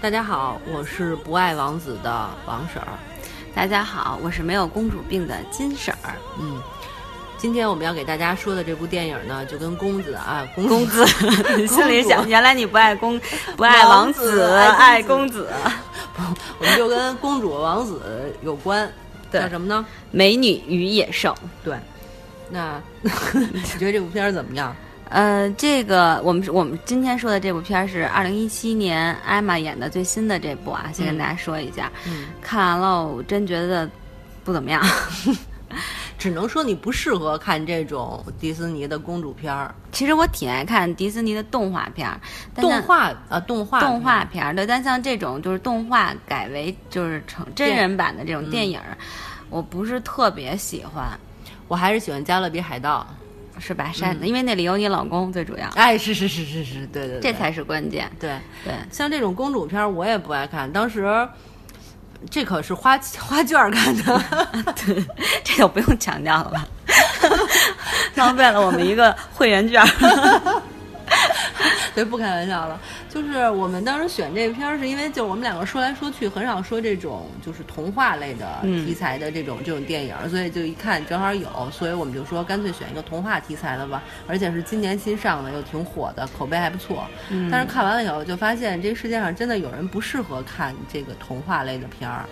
大家好，我是不爱王子的王婶儿。大家好，我是没有公主病的金婶儿。嗯，今天我们要给大家说的这部电影呢，就跟公子啊，公公子，心里想，原来你不爱公，不爱王子，爱公子。我们就跟公主、王子有关，叫什么呢？美女与野兽。对，那 你觉得这部片儿怎么样？呃，这个我们我们今天说的这部片儿是二零一七年艾玛演的最新的这部啊，先跟大家说一下。嗯，看完了，我真觉得不怎么样，只能说你不适合看这种迪士尼的公主片儿。其实我挺爱看迪士尼的动画片儿，动画呃动画动画片儿对，但像这种就是动画改为就是成真人版的这种电影，我不是特别喜欢。我还是喜欢《加勒比海盗》。是吧？山，因为那里有你老公，最主要。哎，是是是是是，对对，这才是关键。对对，像这种公主片我也不爱看，当时这可是花花卷看的，对，这就不用强调了吧？浪费了我们一个会员券。对，不开玩笑了。就是我们当时选这片儿，是因为就我们两个说来说去，很少说这种就是童话类的题材的这种这种电影，所以就一看正好有，所以我们就说干脆选一个童话题材的吧。而且是今年新上的，又挺火的，口碑还不错。但是看完了以后，就发现这世界上真的有人不适合看这个童话类的片儿。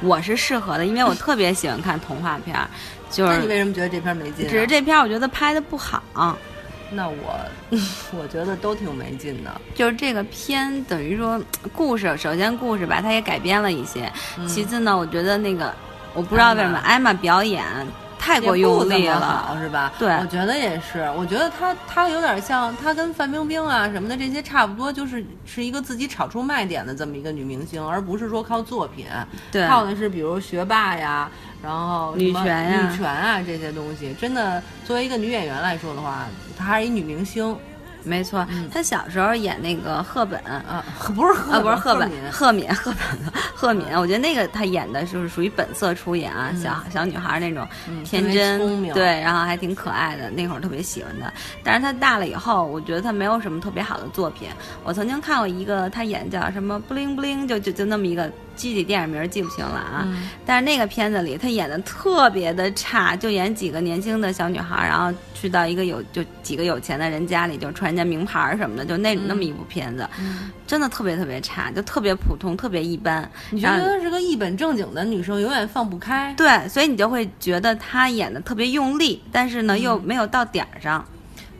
我是适合的，因为我特别喜欢看童话片儿。就 是那你为什么觉得这片儿没劲？只是这片儿我觉得拍的不好。那我 我觉得都挺没劲的，就是这个片等于说故事，首先故事吧，它也改编了一些。其次呢，我觉得那个我不知道为什么艾玛表演太过用力了，是吧？对，我觉得也是。我觉得她她有点像她跟范冰冰啊什么的这些差不多，就是是一个自己炒出卖点的这么一个女明星，而不是说靠作品，靠的是比如学霸呀。然后女权呀、女权啊这些东西，真的作为一个女演员来说的话，她还是一女明星。没错，他小时候演那个赫本啊，不是啊，不是赫本，赫敏，赫本，赫敏。我觉得那个他演的就是属于本色出演啊，小小女孩那种天真，对，然后还挺可爱的，那会儿特别喜欢的。但是他大了以后，我觉得他没有什么特别好的作品。我曾经看过一个他演叫什么布灵布灵，就就就那么一个具体电影名记不清了啊。但是那个片子里他演的特别的差，就演几个年轻的小女孩，然后去到一个有就几个有钱的人家里，就穿。人家名牌什么的，就那那么一部片子，真的特别特别差，就特别普通，特别一般。你觉得是个一本正经的女生，永远放不开。对，所以你就会觉得她演的特别用力，但是呢又没有到点儿上。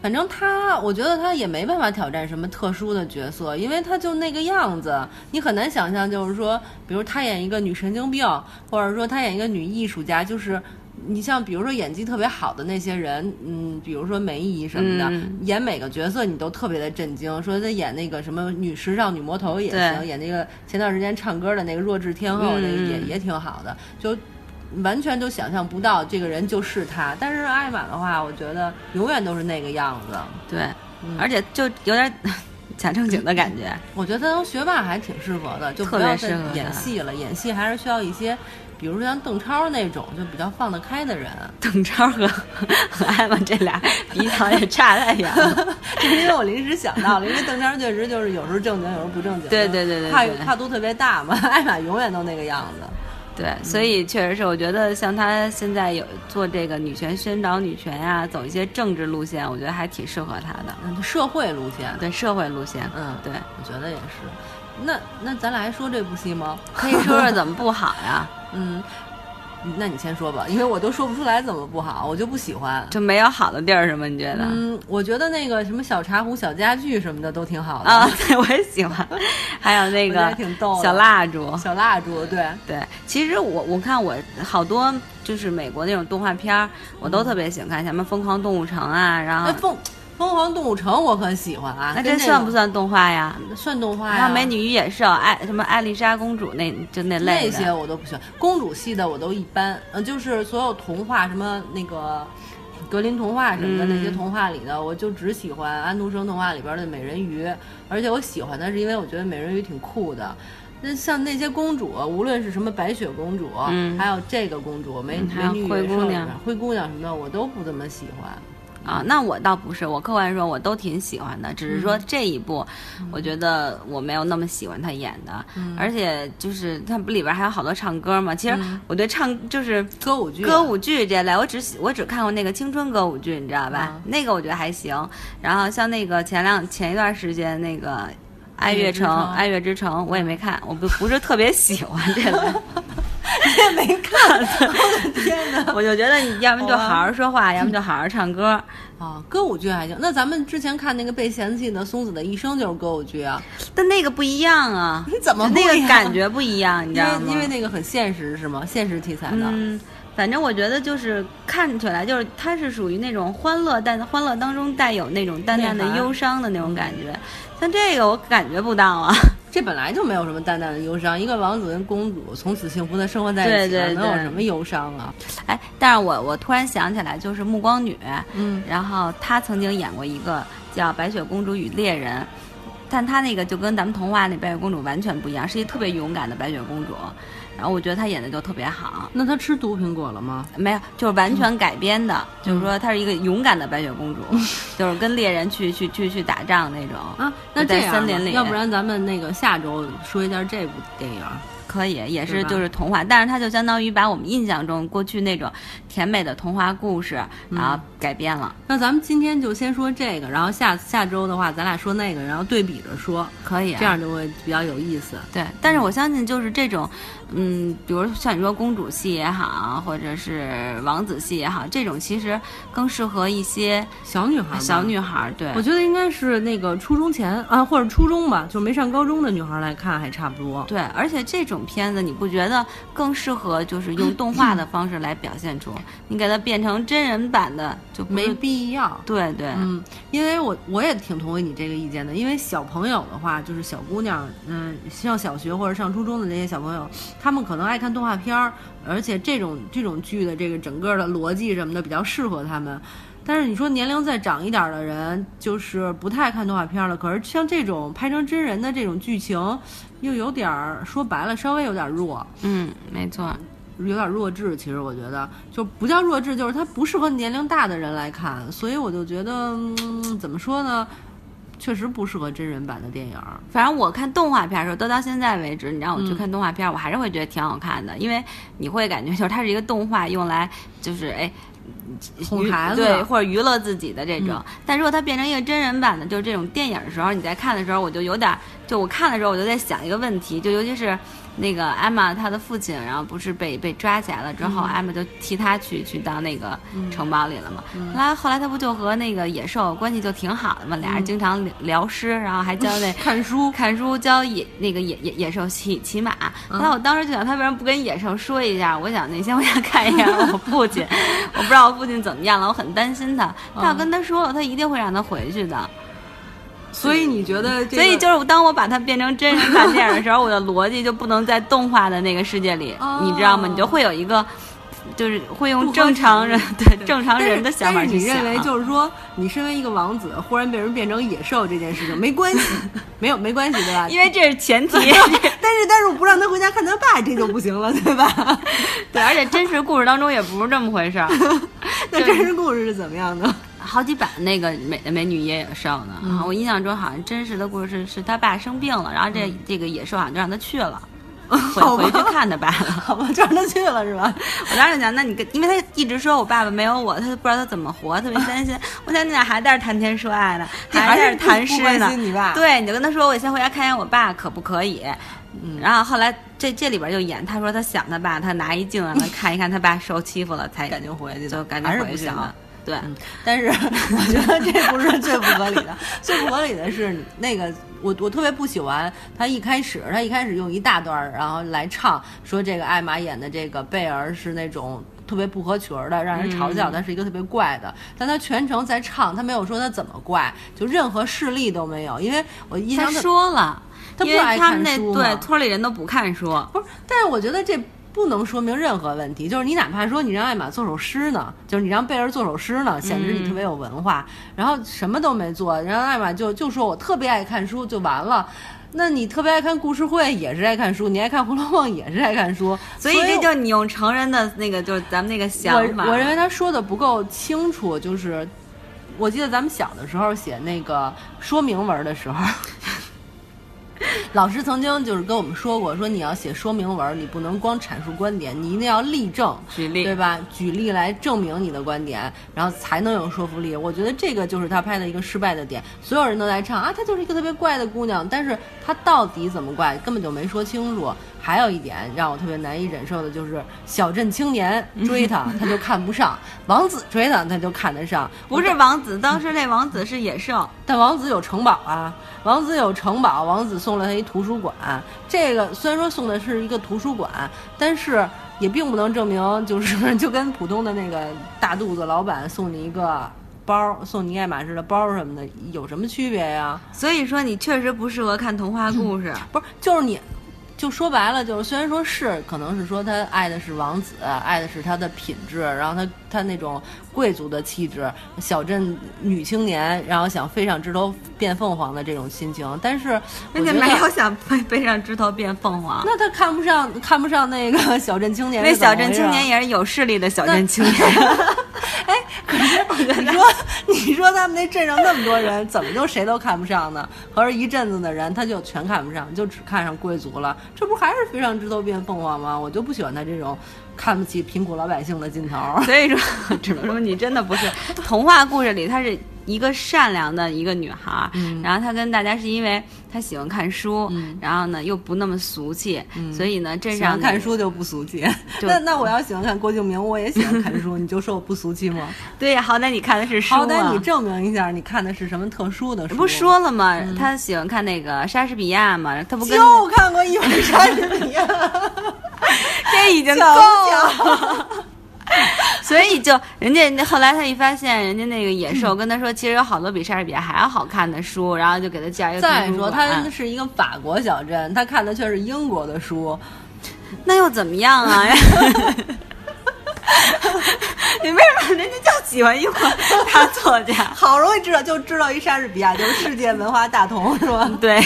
反正他，我觉得他也没办法挑战什么特殊的角色，因为他就那个样子，你很难想象，就是说，比如他演一个女神经病，或者说他演一个女艺术家，就是。你像比如说演技特别好的那些人，嗯，比如说梅姨什么的，演每个角色你都特别的震惊。说她演那个什么女时尚女魔头也行，演那个前段时间唱歌的那个弱智天后，那个也也挺好的，就完全都想象不到这个人就是他。但是艾玛的话，我觉得永远都是那个样子。对，而且就有点 假正经的感觉。我觉得当学霸还挺适合的，就不要再演戏了。演戏还是需要一些。比如说像邓超那种就比较放得开的人，邓超和和艾玛这俩比较也差太远了。是因为我临时想到了，因为邓超确实就是有时候正经，有时候不正经，对对对对，跨跨度特别大嘛。艾玛永远都那个样子。对，所以确实是，我觉得像他现在有做这个女权宣导女权呀，走一些政治路线，我觉得还挺适合他的。嗯，社会路线，对社会路线，嗯，对，我觉得也是。那那咱俩还说这部戏吗？可以说说怎么不好呀？嗯。那你先说吧，因为我都说不出来怎么不好，我就不喜欢，就没有好的地儿是吗？你觉得？嗯，我觉得那个什么小茶壶、小家具什么的都挺好的啊，对，我也喜欢。还有那个小蜡烛，小蜡烛，对对。其实我我看我好多就是美国那种动画片儿，我都特别喜欢看，什么《疯狂动物城》啊，然后疯。疯狂动物城我可喜欢啊，那这算不算动画呀？算动画呀。还有美女与野兽，爱什么艾丽莎公主那就那类那些我都不喜欢，公主系的我都一般。嗯，就是所有童话什么那个格林童话什么的那些童话里的，我就只喜欢安徒生童话里边的美人鱼。而且我喜欢的是因为我觉得美人鱼挺酷的。那像那些公主，无论是什么白雪公主，还有这个公主美美女灰姑娘、灰姑娘什么的，我都不怎么喜欢。啊，那我倒不是，我客观说，我都挺喜欢的，只是说这一部，我觉得我没有那么喜欢他演的，而且就是他不里边还有好多唱歌嘛。其实我对唱就是歌舞剧、歌舞剧这类，我只我只看过那个青春歌舞剧，你知道吧？那个我觉得还行。然后像那个前两前一段时间那个《爱乐城》《爱乐之城》，我也没看，我不不是特别喜欢这类。没看，我的天哪！我就觉得你要么就好好说话，要么就好好唱歌啊。歌舞剧还行，那咱们之前看那个被嫌弃的松子的一生就是歌舞剧啊，但那个不一样啊。你怎么那个感觉不一样？你知道吗？因为那个很现实是吗？现实题材的。嗯，反正我觉得就是看起来就是它是属于那种欢乐，但欢乐当中带有那种淡淡的忧伤的那种感觉。像这个我感觉不到啊。这本来就没有什么淡淡的忧伤，一个王子跟公主从此幸福的生活在一起，能有什么忧伤啊？哎，但是我我突然想起来，就是暮光女，嗯，然后她曾经演过一个叫《白雪公主与猎人》，但她那个就跟咱们童话那白雪公主完全不一样，是一特别勇敢的白雪公主。然后我觉得她演的就特别好。那她吃毒苹果了吗？没有，就是完全改编的，就是说她是一个勇敢的白雪公主，就是跟猎人去去去去打仗那种啊。那在森林里，要不然咱们那个下周说一下这部电影。可以，也是就是童话，但是它就相当于把我们印象中过去那种甜美的童话故事，然后改编了。那咱们今天就先说这个，然后下下周的话，咱俩说那个，然后对比着说，可以，这样就会比较有意思。对，但是我相信就是这种，嗯，比如像你说公主戏也好，或者是王子戏也好，这种其实更适合一些小女孩。小女孩，对，我觉得应该是那个初中前啊，或者初中吧，就没上高中的女孩来看还差不多。对，而且这种。片子你不觉得更适合就是用动画的方式来表现出？你给它变成真人版的就没必要。对对，嗯，因为我我也挺同意你这个意见的。因为小朋友的话，就是小姑娘，嗯，上小学或者上初中的那些小朋友，他们可能爱看动画片儿，而且这种这种剧的这个整个的逻辑什么的比较适合他们。但是你说年龄再长一点的人，就是不太看动画片了。可是像这种拍成真人的这种剧情，又有点儿说白了，稍微有点弱。嗯，没错，有点弱智。其实我觉得，就不叫弱智，就是它不适合年龄大的人来看。所以我就觉得，嗯、怎么说呢？确实不适合真人版的电影。反正我看动画片的时候，都到现在为止，你让我去看动画片，我还是会觉得挺好看的，因为你会感觉就是它是一个动画，用来就是哎。哄孩子对，或者娱乐自己的这种，但如果它变成一个真人版的，就是这种电影的时候，你在看的时候，我就有点，就我看的时候，我就在想一个问题，就尤其是。那个艾玛她的父亲，然后不是被被抓起来了之后，艾玛就替他去去当那个城堡里了嘛。后来后来他不就和那个野兽关系就挺好的嘛，俩人经常聊诗，然后还教那 看书看书教野那个野野野兽骑骑马。后来我当时就想，他为什么不跟野兽说一下？我想那先我想看一眼我父亲，我不知道我父亲怎么样了，我很担心他。他要跟他说了，他一定会让他回去的。所以你觉得？所以就是当我把它变成真人 看电影的时候，我的逻辑就不能在动画的那个世界里，你知道吗？你就会有一个，就是会用正常人对正常人的想法去想。你认为就是说，你身为一个王子，忽然被人变成野兽这件事情没关系，没有没关系对吧？因为这是前提。但是但是我不让他回家看他爸，这就不行了对吧？对，而且真实故事当中也不是这么回事儿。那真实故事是怎么样的？好几版那个美美女野兽呢？我印象中好像真实的故事是他爸生病了，然后这这个野兽好像就让他去了，回回去看他爸了，好吧，就让他去了是吧？我当时想，那你跟，因为他一直说我爸爸没有我，他不知道他怎么活，特别担心。我想你俩还在这谈天说爱呢，还在这谈诗呢。对，你就跟他说，我先回家看一眼我爸，可不可以？嗯，然后后来这这里边就演，他说他想他爸，他拿一镜让他看一看他爸受欺负了，才赶紧回去，就赶紧回去了。对，但是我觉得这不是最不合理的，最不合理的是那个我我特别不喜欢他一开始他一开始用一大段然后来唱说这个艾玛演的这个贝儿是那种特别不合群的，让人嘲笑他是一个特别怪的，但他全程在唱，他没有说他怎么怪，就任何事例都没有，因为我印象他说了，他不爱看书，对村里人都不看书，不是，但是我觉得这。不能说明任何问题，就是你哪怕说你让艾玛做首诗呢，就是你让贝儿做首诗呢，显示你特别有文化，然后什么都没做，然后艾玛就就说我特别爱看书就完了，那你特别爱看故事会也是爱看书，你爱看《红楼梦》也是爱看书，所以这就你用成人的那个就是咱们那个想法，我我认为他说的不够清楚，就是我记得咱们小的时候写那个说明文的时候。老师曾经就是跟我们说过，说你要写说明文，你不能光阐述观点，你一定要例证，举例，对吧？举例来证明你的观点，然后才能有说服力。我觉得这个就是他拍的一个失败的点。所有人都在唱啊，她就是一个特别怪的姑娘，但是她到底怎么怪，根本就没说清楚。还有一点让我特别难以忍受的就是小镇青年 追她，他就看不上；王子追她，他就看得上。不是王子，当时那王子是野兽，但王子有城堡啊，王子有城堡，王子送了他一图书馆。这个虽然说送的是一个图书馆，但是也并不能证明就是 就跟普通的那个大肚子老板送你一个包，送你爱马仕的包什么的有什么区别呀？所以说你确实不适合看童话故事，不是就是你。就说白了，就是虽然说是，可能是说他爱的是王子，爱的是他的品质，然后他他那种贵族的气质，小镇女青年，然后想飞上枝头变凤凰的这种心情，但是人家没有想飞飞上枝头变凤凰。那他看不上看不上那个小镇青年，那小镇青年也是有势力的小镇青年。哎，可是你说你说他们那镇上那么多人，怎么就谁都看不上呢？合着一阵子的人，他就全看不上，就只看上贵族了。这不还是飞上枝头变凤凰吗？我就不喜欢他这种看不起贫苦老百姓的劲头。所以说，只能说你真的不是童话故事里他是。一个善良的一个女孩，然后她跟大家是因为她喜欢看书，然后呢又不那么俗气，所以呢镇上看书就不俗气。那那我要喜欢看郭敬明，我也喜欢看书，你就说我不俗气吗？对呀，好歹你看的是书，好歹你证明一下你看的是什么特殊的书。不说了吗？他喜欢看那个莎士比亚嘛，他不就看过一本莎士比亚，这已经够了。所以就人家后来他一发现人家那个野兽跟他说，其实有好多比莎士比亚还要好看的书，然后就给他介绍一个。再说他是一个法国小镇，他看的却是英国的书，那又怎么样啊？你为什么人家就喜欢英国大作家？好容易知道就知道一莎士比亚就是世界文化大同是吧？对。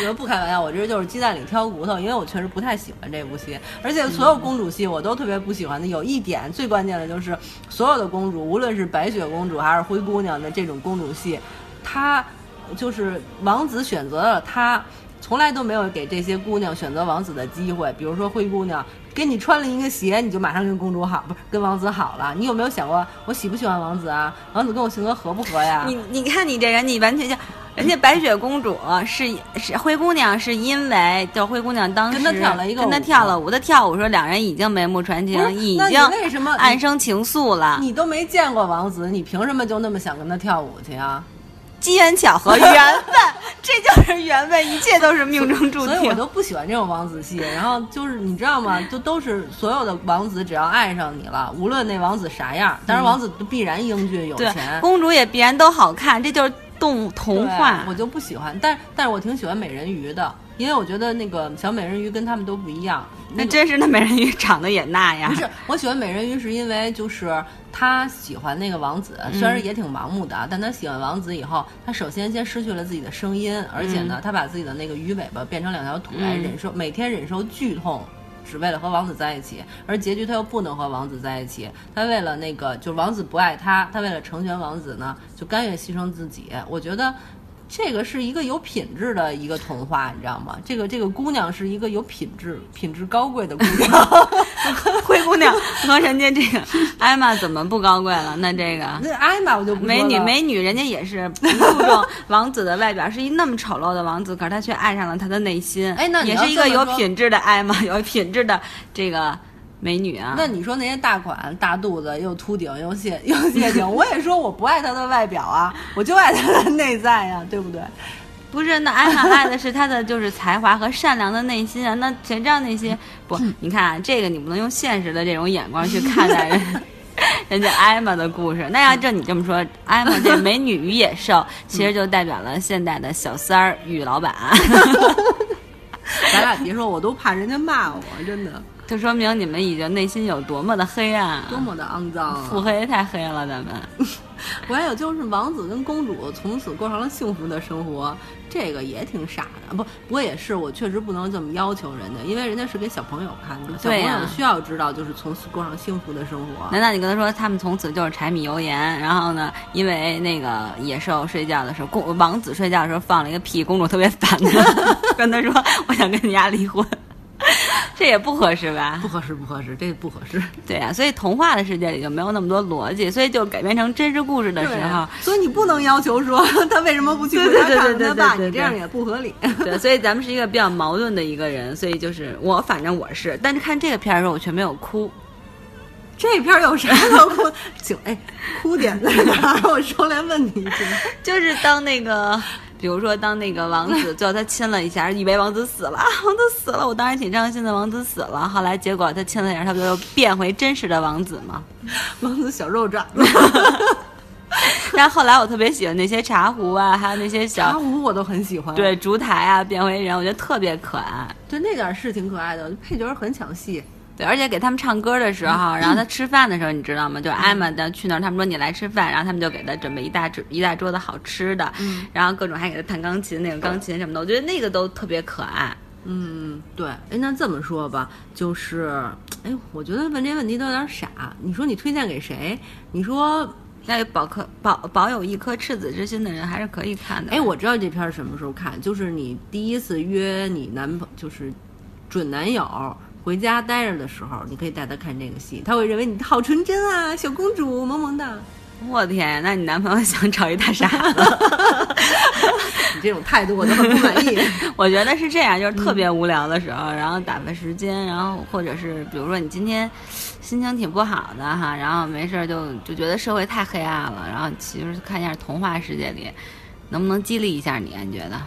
我们不开玩笑，我这就是鸡蛋里挑骨头，因为我确实不太喜欢这部戏，而且所有公主戏我都特别不喜欢的。有一点最关键的就是，所有的公主，无论是白雪公主还是灰姑娘的这种公主戏，她就是王子选择了她，从来都没有给这些姑娘选择王子的机会。比如说灰姑娘给你穿了一个鞋，你就马上跟公主好，不是跟王子好了？你有没有想过我喜不喜欢王子啊？王子跟我性格合不合呀？你你看你这人，你完全就。人家白雪公主是是灰姑娘，是因为就灰姑娘当时跟她跳了一个，跟他跳了舞，他跳舞说两人已经眉目传情，已经为什么暗生情愫了？你都没见过王子，你凭什么就那么想跟他跳舞去啊？机缘巧合，缘分，这就是缘分，一切都是命中注定。所以我都不喜欢这种王子戏。然后就是你知道吗？就都是所有的王子，只要爱上你了，无论那王子啥样，当然王子必然英俊有钱，公主也必然都好看，这就是。动物童话我就不喜欢，但但是我挺喜欢美人鱼的，因为我觉得那个小美人鱼跟他们都不一样。那真是那美人鱼长得也那样。不是，我喜欢美人鱼是因为就是她喜欢那个王子，虽然也挺盲目的，但她喜欢王子以后，她首先先失去了自己的声音，而且呢，她把自己的那个鱼尾巴变成两条腿来忍受每天忍受剧痛。只为了和王子在一起，而结局他又不能和王子在一起。他为了那个，就王子不爱他，他为了成全王子呢，就甘愿牺牲自己。我觉得。这个是一个有品质的一个童话，你知道吗？这个这个姑娘是一个有品质、品质高贵的姑娘，灰姑娘和人家这个 艾玛怎么不高贵了？那这个那艾玛我就美女美女，人家也是不注重王子的外表，是一那么丑陋的王子，可是她却爱上了他的内心。哎，那也是一个有品质的艾玛，有品质的这个。美女啊，那你说那些大款、大肚子又秃顶又谢又谢顶，我也说我不爱她的外表啊，我就爱她的内在呀，对不对？不是，那艾玛爱的是她的就是才华和善良的内心啊。那谁知道那些不？你看啊，这个你不能用现实的这种眼光去看待人 人家艾玛的故事。那要照你这么说，艾玛这美女与野兽，其实就代表了现代的小三儿与老板。咱俩别说，我都怕人家骂我，真的。就说明你们已经内心有多么的黑暗，多么的肮脏，腹黑太黑了，咱们。我还有就是王子跟公主从此过上了幸福的生活，这个也挺傻的。不，不过也是，我确实不能这么要求人家，因为人家是给小朋友看的，小朋友需要知道就是从此过上幸福的生活。难道你跟他说他们从此就是柴米油盐？然后呢，因为那个野兽睡觉的时候，公王子睡觉的时候放了一个屁，公主特别烦他，跟他说我想跟你家离婚。这也不合适吧？不合适，不合适，这不合适。对呀，所以童话的世界里就没有那么多逻辑，所以就改编成真实故事的时候，所以你不能要求说 他为什么不去回家看他爸，你这样也不合理。对，所以咱们是一个比较矛盾的一个人，所以就是我，反正我是，但是看这个片儿的时候，我却没有哭。这片儿有啥可哭？请哎，哭点在哪儿？我说来问你一句，就是当那个。比如说，当那个王子最后他亲了一下，以为王子死了，王子死了，我当时挺伤心的。王子死了，后来结果他亲了一下，他不就变回真实的王子吗？王子小肉爪。但后来我特别喜欢那些茶壶啊，还有那些小茶壶，我都很喜欢。对，烛台啊，变回人，我觉得特别可爱。对，那点是挺可爱的，配角很抢戏。对，而且给他们唱歌的时候，然后他吃饭的时候，你知道吗？就艾玛的去那儿，他们说你来吃饭，然后他们就给他准备一大桌一大桌子好吃的，然后各种还给他弹钢琴，那个钢琴什么的，我觉得那个都特别可爱。嗯，对。哎，那这么说吧，就是，哎，我觉得问这问题都有点傻。你说你推荐给谁？你说那保颗保保有一颗赤子之心的人还是可以看的。哎，我知道这片什么时候看，就是你第一次约你男朋就是准男友。回家待着的时候，你可以带他看这个戏，他会认为你好纯真啊，小公主萌萌的。我天，那你男朋友想找一大傻子？你这种态度我都很不满意。我觉得是这样，就是特别无聊的时候，然后打发时间，然后或者是比如说你今天心情挺不好的哈，然后没事就就觉得社会太黑暗了，然后其实看一下童话世界里能不能激励一下你？你觉得？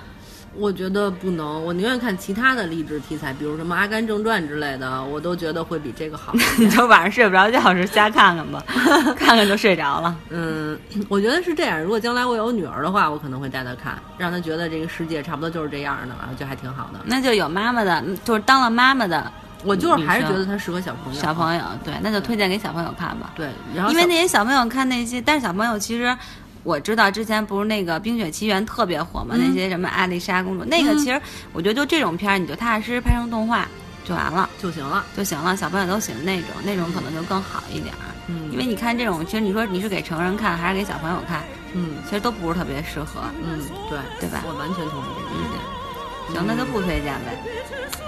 我觉得不能，我宁愿看其他的励志题材，比如什么《阿甘正传》之类的，我都觉得会比这个好。你就晚上睡不着觉时瞎看看吧，看看就睡着了。嗯，我觉得是这样。如果将来我有女儿的话，我可能会带她看，让她觉得这个世界差不多就是这样的，就还挺好的。那就有妈妈的，就是当了妈妈的，我就是还是觉得它适合小朋友。小朋友，对，那就推荐给小朋友看吧。对，然后因为那些小朋友看那些，但是小朋友其实。我知道之前不是那个《冰雪奇缘》特别火嘛，那些什么艾丽莎公主，那个其实我觉得就这种片儿，你就踏踏实实拍成动画就完了就行了就行了。小朋友都喜欢那种，那种可能就更好一点儿。嗯，因为你看这种，其实你说你是给成人看还是给小朋友看，嗯，其实都不是特别适合。嗯，对，对吧？我完全同意这个意见。行，那就不推荐呗。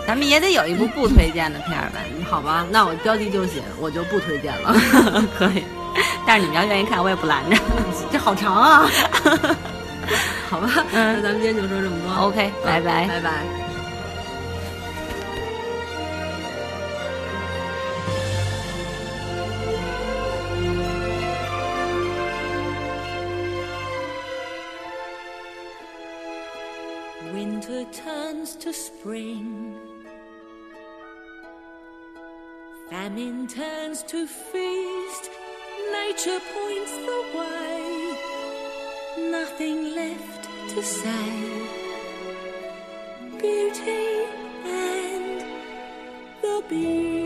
咱们也得有一部不推荐的片儿呗。好吧，那我标题就写我就不推荐了。可以。但是你们要愿意看，我也不拦着。这好长啊！好吧，嗯那咱们今天就说这么多。OK，拜拜，拜拜。Winter turns to spring. Famine turns to feast. Nature points the way, nothing left to say. Beauty and the beast.